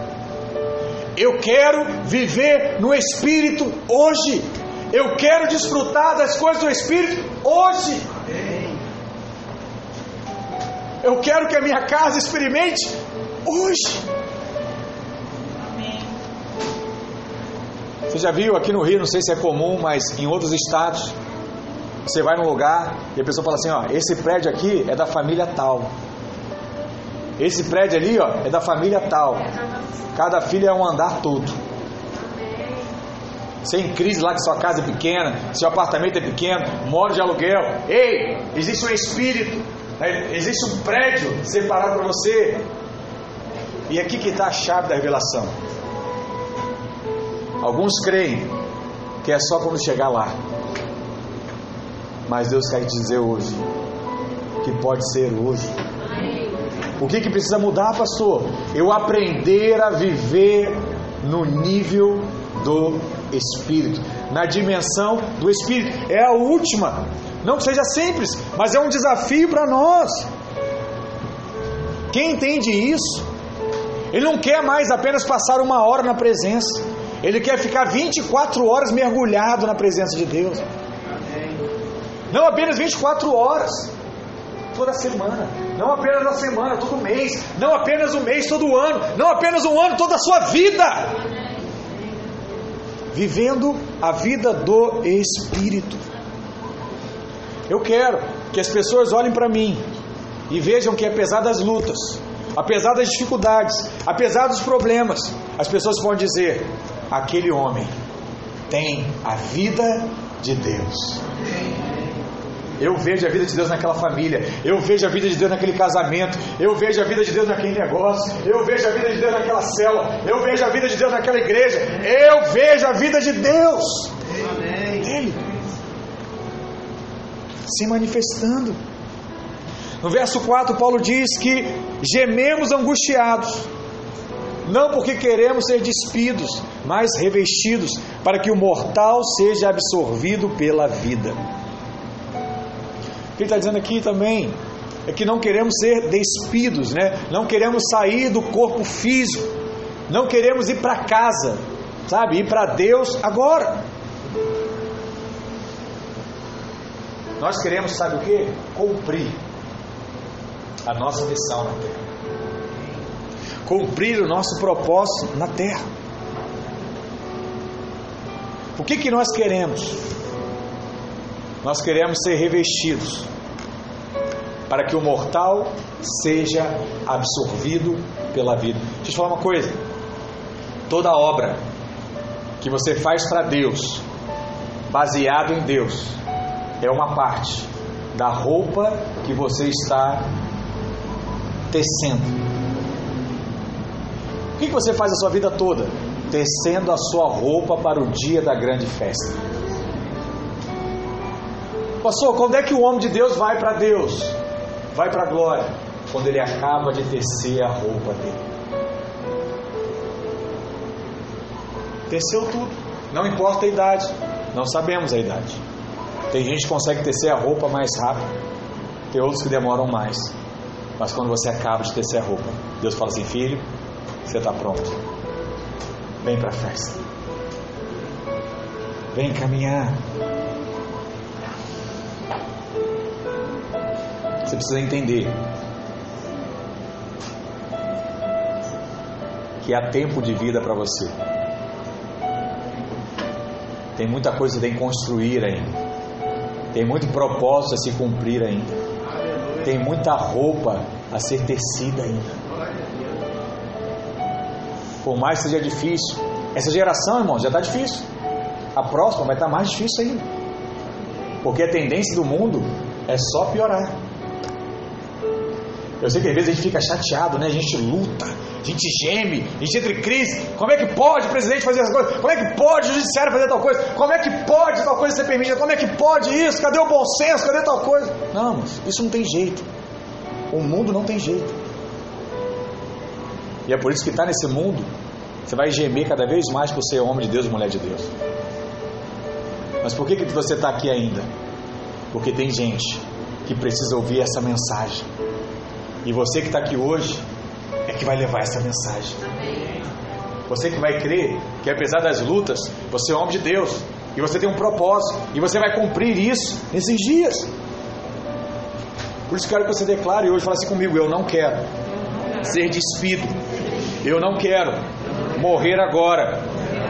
eu quero viver no Espírito hoje, eu quero desfrutar das coisas do Espírito hoje. Eu quero que a minha casa experimente hoje. Você já viu aqui no Rio, não sei se é comum, mas em outros estados, você vai num lugar e a pessoa fala assim, ó, esse prédio aqui é da família tal. Esse prédio ali, ó, é da família tal. Cada filho é um andar todo. Você em crise lá que sua casa é pequena, seu apartamento é pequeno, mora de aluguel. Ei, existe um espírito, né? existe um prédio separado para você. E aqui que está a chave da revelação. Alguns creem que é só quando chegar lá. Mas Deus quer te dizer hoje que pode ser hoje. O que, que precisa mudar, pastor? Eu aprender a viver no nível do Espírito, na dimensão do Espírito. É a última. Não que seja simples, mas é um desafio para nós. Quem entende isso, ele não quer mais apenas passar uma hora na presença, ele quer ficar 24 horas mergulhado na presença de Deus. Não apenas 24 horas, toda semana. Não apenas na semana, todo mês. Não apenas um mês, todo ano. Não apenas um ano, toda a sua vida. Vivendo a vida do Espírito. Eu quero que as pessoas olhem para mim e vejam que apesar das lutas, apesar das dificuldades, apesar dos problemas, as pessoas podem dizer: aquele homem tem a vida de Deus. Eu vejo a vida de Deus naquela família, eu vejo a vida de Deus naquele casamento, eu vejo a vida de Deus naquele negócio, eu vejo a vida de Deus naquela célula, eu vejo a vida de Deus naquela igreja, eu vejo a vida de Deus. Nele. Se manifestando. No verso 4, Paulo diz que gememos angustiados, não porque queremos ser despidos, mas revestidos, para que o mortal seja absorvido pela vida. O que ele está dizendo aqui também é que não queremos ser despidos, né? não queremos sair do corpo físico, não queremos ir para casa, sabe? Ir para Deus agora. Nós queremos, sabe o que? Cumprir a nossa missão na terra. Cumprir o nosso propósito na terra. O que, que nós queremos? Nós queremos ser revestidos para que o mortal seja absorvido pela vida. Deixa eu te falar uma coisa: toda obra que você faz para Deus, baseado em Deus, é uma parte da roupa que você está tecendo. O que você faz a sua vida toda? Tecendo a sua roupa para o dia da grande festa. Pastor, quando é que o homem de Deus vai para Deus? Vai para a glória. Quando ele acaba de tecer a roupa dele. Teceu tudo. Não importa a idade. Não sabemos a idade. Tem gente que consegue tecer a roupa mais rápido. Tem outros que demoram mais. Mas quando você acaba de tecer a roupa, Deus fala assim: Filho, você está pronto. Vem para a festa. Vem caminhar. Você precisa entender que há tempo de vida para você. Tem muita coisa que tem que construir ainda. Tem muito propósito a se cumprir ainda. Tem muita roupa a ser tecida ainda. Por mais que seja difícil. Essa geração, irmão, já está difícil. A próxima vai estar tá mais difícil ainda. Porque a tendência do mundo é só piorar. Eu sei que às vezes a gente fica chateado, né? A gente luta, a gente geme, a gente entra em crise. Como é que pode o presidente fazer as coisas? Como é que pode o judiciário fazer tal coisa? Como é que pode tal coisa ser permitida? Como é que pode isso? Cadê o bom senso? Cadê tal coisa? Não, isso não tem jeito. O mundo não tem jeito. E é por isso que está nesse mundo, você vai gemer cada vez mais por ser homem de Deus e mulher de Deus. Mas por que, que você está aqui ainda? Porque tem gente que precisa ouvir essa mensagem. E você que está aqui hoje é que vai levar essa mensagem. Você que vai crer que apesar das lutas, você é homem de Deus. E você tem um propósito. E você vai cumprir isso nesses dias. Por isso quero que você declare hoje, fale assim comigo, eu não quero ser despido. Eu não quero morrer agora.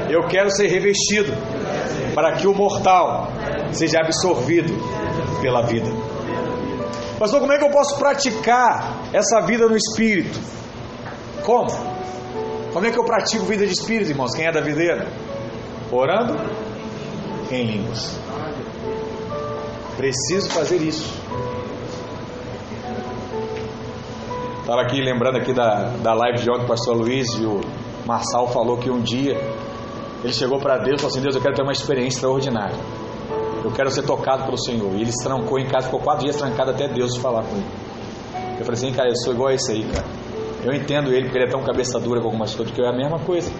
Eu quero ser revestido para que o mortal seja absorvido pela vida. Pastor, como é que eu posso praticar essa vida no espírito? Como? Como é que eu pratico vida de espírito, irmãos? Quem é da videira? Orando em línguas. Preciso fazer isso. Estava aqui lembrando aqui da, da live de ontem, o pastor Luiz e o Marçal falou que um dia ele chegou para Deus e falou assim: Deus, eu quero ter uma experiência extraordinária. Eu quero ser tocado pelo Senhor. E ele se trancou em casa, ficou quatro dias trancado até Deus falar com ele. Eu falei assim, cara, eu sou igual a esse aí, cara. Eu entendo ele porque ele é tão cabeça dura com algumas coisas, porque eu é a mesma coisa.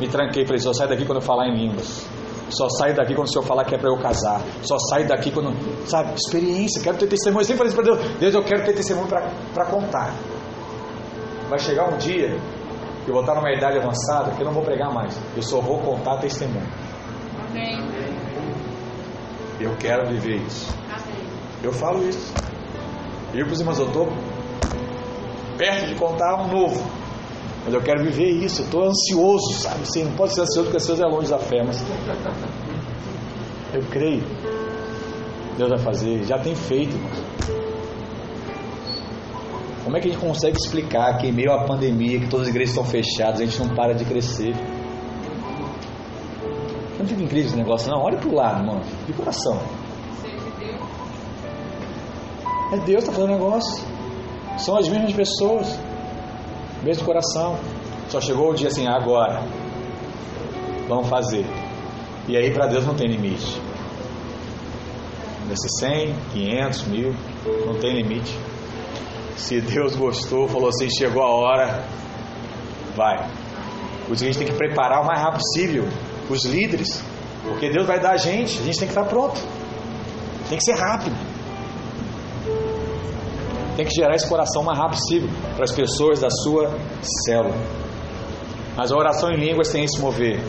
Me tranquei, falei, só sai daqui quando eu falar em línguas. Só sai daqui quando o Senhor falar que é para eu casar. Só sai daqui quando. Sabe, experiência, quero ter testemunho. Eu sempre falei isso para Deus: Deus, eu quero ter testemunho para contar. Vai chegar um dia que eu vou estar numa idade avançada que eu não vou pregar mais. Eu só vou contar testemunho. Amém. Eu quero viver isso. Amém. Eu falo isso. Eu para os irmãos, eu estou perto de contar um novo. Mas eu quero viver isso, eu estou ansioso, sabe? Sim, não pode ser ansioso porque ansioso é longe da fé, mas eu creio. Deus vai fazer, já tem feito, irmãos. Como é que a gente consegue explicar que em meio à pandemia, que todas as igrejas estão fechadas, a gente não para de crescer? Não crise esse negócio, não. Olha para o lado, irmão. De coração. É Deus que está fazendo negócio. São as mesmas pessoas mesmo coração. Só chegou o dia assim, agora. Vamos fazer. E aí para Deus não tem limite. Nesse 100, 500, mil, não tem limite. Se Deus gostou, falou assim, chegou a hora, vai. Por isso que a gente tem que preparar o mais rápido possível os líderes, porque Deus vai dar a gente, a gente tem que estar pronto. Tem que ser rápido tem que gerar esse coração o mais rápido possível para as pessoas da sua célula. Mas a oração em línguas tem esse mover.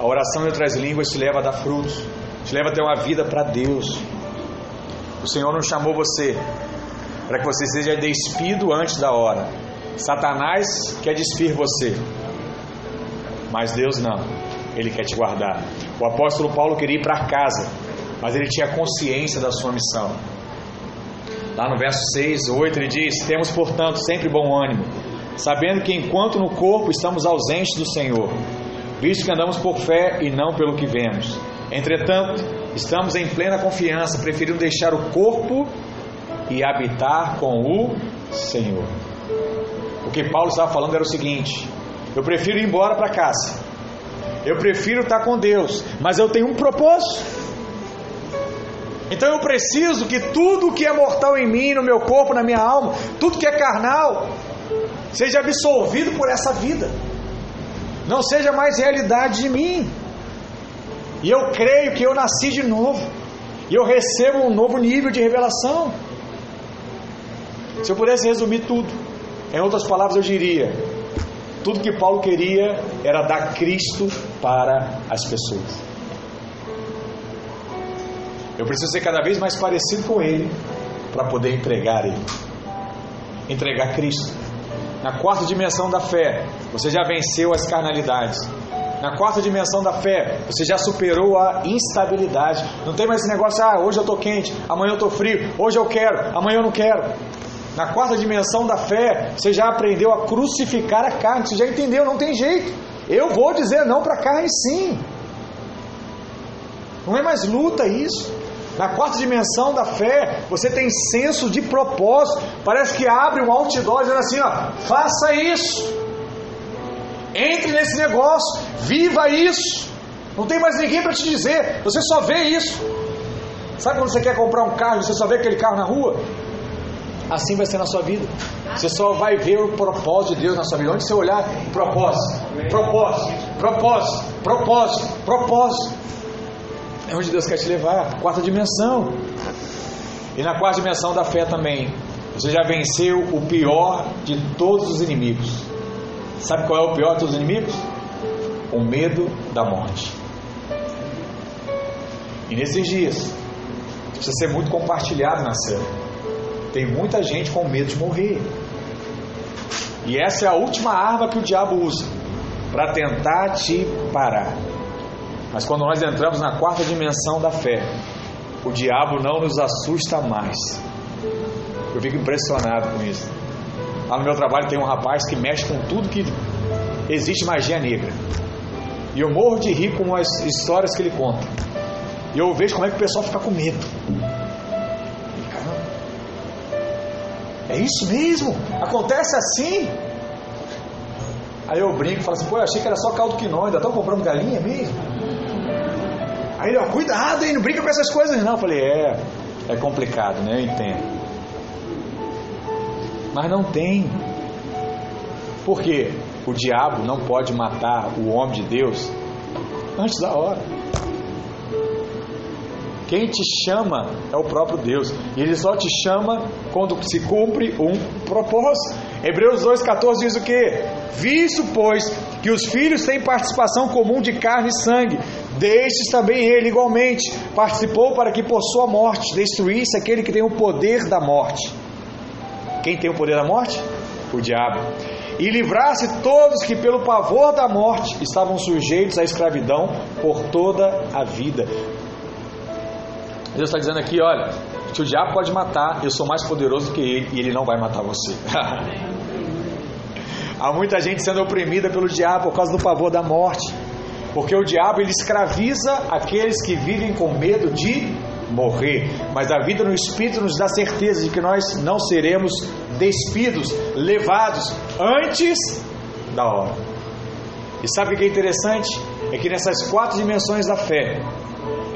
A oração em outras línguas te leva a dar frutos, te leva a ter uma vida para Deus. O Senhor não chamou você para que você seja despido antes da hora. Satanás quer despir você, mas Deus não, Ele quer te guardar. O apóstolo Paulo queria ir para casa, mas ele tinha consciência da sua missão. Lá no verso 6, 8, ele diz: Temos, portanto, sempre bom ânimo, sabendo que enquanto no corpo estamos ausentes do Senhor, visto que andamos por fé e não pelo que vemos. Entretanto, estamos em plena confiança, preferindo deixar o corpo e habitar com o Senhor. O que Paulo estava falando era o seguinte: eu prefiro ir embora para casa, eu prefiro estar com Deus, mas eu tenho um propósito. Então eu preciso que tudo que é mortal em mim, no meu corpo, na minha alma, tudo que é carnal, seja absolvido por essa vida, não seja mais realidade de mim. E eu creio que eu nasci de novo, e eu recebo um novo nível de revelação. Se eu pudesse resumir tudo, em outras palavras, eu diria: tudo que Paulo queria era dar Cristo para as pessoas. Eu preciso ser cada vez mais parecido com Ele para poder entregar Ele. Entregar Cristo. Na quarta dimensão da fé, você já venceu as carnalidades. Na quarta dimensão da fé, você já superou a instabilidade. Não tem mais esse negócio, ah, hoje eu estou quente, amanhã eu estou frio, hoje eu quero, amanhã eu não quero. Na quarta dimensão da fé, você já aprendeu a crucificar a carne, você já entendeu, não tem jeito. Eu vou dizer não para a carne sim. Não é mais luta isso. Na quarta dimensão da fé, você tem senso de propósito. Parece que abre um outdoor dizendo assim: ó, faça isso. Entre nesse negócio, viva isso. Não tem mais ninguém para te dizer, você só vê isso. Sabe quando você quer comprar um carro você só vê aquele carro na rua? Assim vai ser na sua vida. Você só vai ver o propósito de Deus na sua vida. Onde você olhar, propósito, propósito, propósito, propósito, propósito. É onde Deus quer te levar. Quarta dimensão. E na quarta dimensão da fé também. Você já venceu o pior de todos os inimigos. Sabe qual é o pior de todos os inimigos? O medo da morte. E nesses dias, precisa ser muito compartilhado na. Tem muita gente com medo de morrer. E essa é a última arma que o diabo usa para tentar te parar. Mas quando nós entramos na quarta dimensão da fé, o diabo não nos assusta mais. Eu fico impressionado com isso. Lá no meu trabalho tem um rapaz que mexe com tudo que existe magia negra. E eu morro de rir com as histórias que ele conta. E eu vejo como é que o pessoal fica com medo. Isso mesmo? Acontece assim? Aí eu brinco e falo assim, pô, eu achei que era só caldo quinó, ainda estão comprando galinha mesmo? Aí ele, ó, cuidado, hein, não brinca com essas coisas não. Eu falei, é, é complicado, né? Eu entendo. Mas não tem. Por quê? O diabo não pode matar o homem de Deus antes da hora. Quem te chama é o próprio Deus. E ele só te chama quando se cumpre um propósito. Hebreus 2,14 diz o que? Visto, pois, que os filhos têm participação comum de carne e sangue, destes também ele igualmente participou para que por sua morte destruísse aquele que tem o poder da morte. Quem tem o poder da morte? O diabo. E livrasse todos que, pelo pavor da morte, estavam sujeitos à escravidão por toda a vida. Deus está dizendo aqui: olha, se o diabo pode matar, eu sou mais poderoso que ele e ele não vai matar você. Há muita gente sendo oprimida pelo diabo por causa do pavor da morte, porque o diabo ele escraviza aqueles que vivem com medo de morrer, mas a vida no Espírito nos dá certeza de que nós não seremos despidos, levados antes da hora. E sabe o que é interessante? É que nessas quatro dimensões da fé,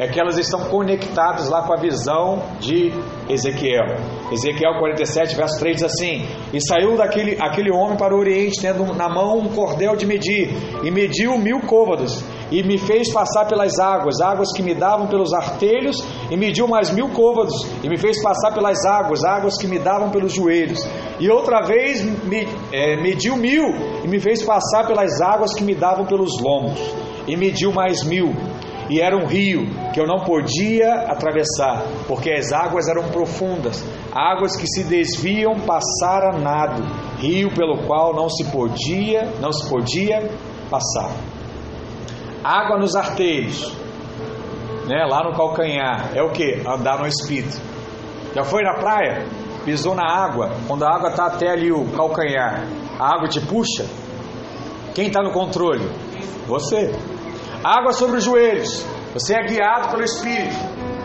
é que elas estão conectadas lá com a visão de Ezequiel. Ezequiel 47, verso 3 diz assim: E saiu daquele aquele homem para o Oriente, tendo na mão um cordel de medir, e mediu mil côvados, e me fez passar pelas águas, águas que me davam pelos artelhos, e mediu mais mil côvados, e me fez passar pelas águas, águas que me davam pelos joelhos. E outra vez me, é, mediu mil, e me fez passar pelas águas que me davam pelos lombos, e mediu mais mil e era um rio que eu não podia atravessar, porque as águas eram profundas, águas que se desviam passar a nado, rio pelo qual não se podia, não se podia passar. Água nos arteiros, né, lá no calcanhar, é o que? Andar no espírito. Já foi na praia? Pisou na água, quando a água está até ali o calcanhar, a água te puxa? Quem está no controle? Você. Água sobre os joelhos. Você é guiado pelo Espírito.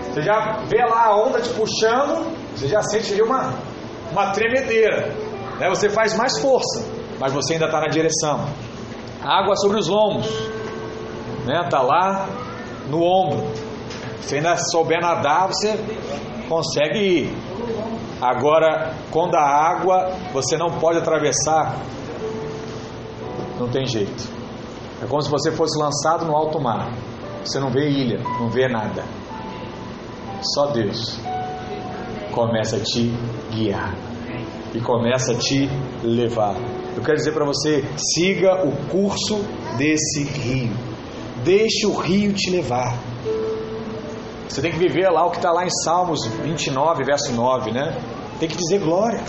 Você já vê lá a onda te puxando, você já sente ali uma, uma tremedeira. Né? Você faz mais força, mas você ainda está na direção. Água sobre os lombos. Está né? Tá lá no ombro. Se ainda souber nadar, você consegue ir. Agora, quando a água você não pode atravessar, não tem jeito. É como se você fosse lançado no alto mar. Você não vê ilha, não vê nada. Só Deus começa a te guiar e começa a te levar. Eu quero dizer para você: siga o curso desse rio. Deixe o rio te levar. Você tem que viver lá o que está lá em Salmos 29, verso 9, né? Tem que dizer glória.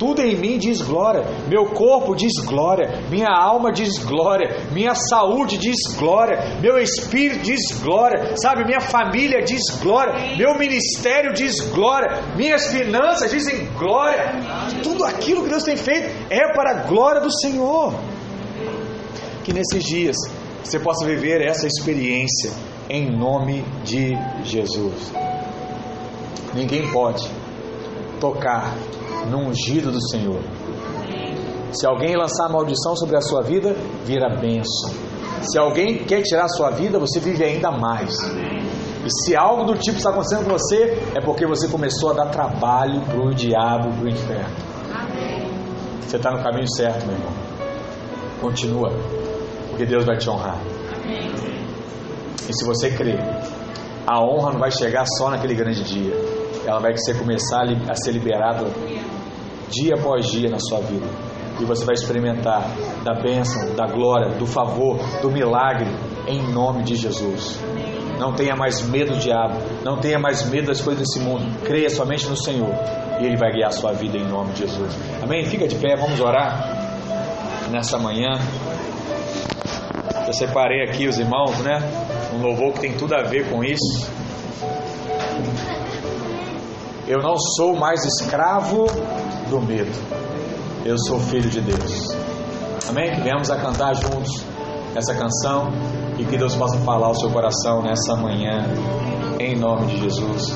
Tudo em mim diz glória, meu corpo diz glória, minha alma diz glória, minha saúde diz glória, meu espírito diz glória, sabe? Minha família diz glória, meu ministério diz glória, minhas finanças dizem glória. Tudo aquilo que Deus tem feito é para a glória do Senhor. Que nesses dias você possa viver essa experiência em nome de Jesus. ninguém pode tocar no ungido do Senhor. Se alguém lançar maldição sobre a sua vida, vira bênção. Se alguém quer tirar a sua vida, você vive ainda mais. E se algo do tipo está acontecendo com você, é porque você começou a dar trabalho para o diabo, para o inferno. Você está no caminho certo, meu irmão. Continua, porque Deus vai te honrar. E se você crer, a honra não vai chegar só naquele grande dia. Ela vai ser começar a ser liberada dia após dia na sua vida. E você vai experimentar da bênção, da glória, do favor, do milagre, em nome de Jesus. Não tenha mais medo do diabo, não tenha mais medo das coisas desse mundo. Creia somente no Senhor e Ele vai guiar a sua vida em nome de Jesus. Amém? Fica de pé, vamos orar nessa manhã. Eu separei aqui os irmãos, né? Um louvor que tem tudo a ver com isso. Eu não sou mais escravo do medo. Eu sou filho de Deus. Amém? Que venhamos a cantar juntos essa canção e que Deus possa falar ao seu coração nessa manhã, em nome de Jesus.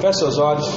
Feche seus olhos.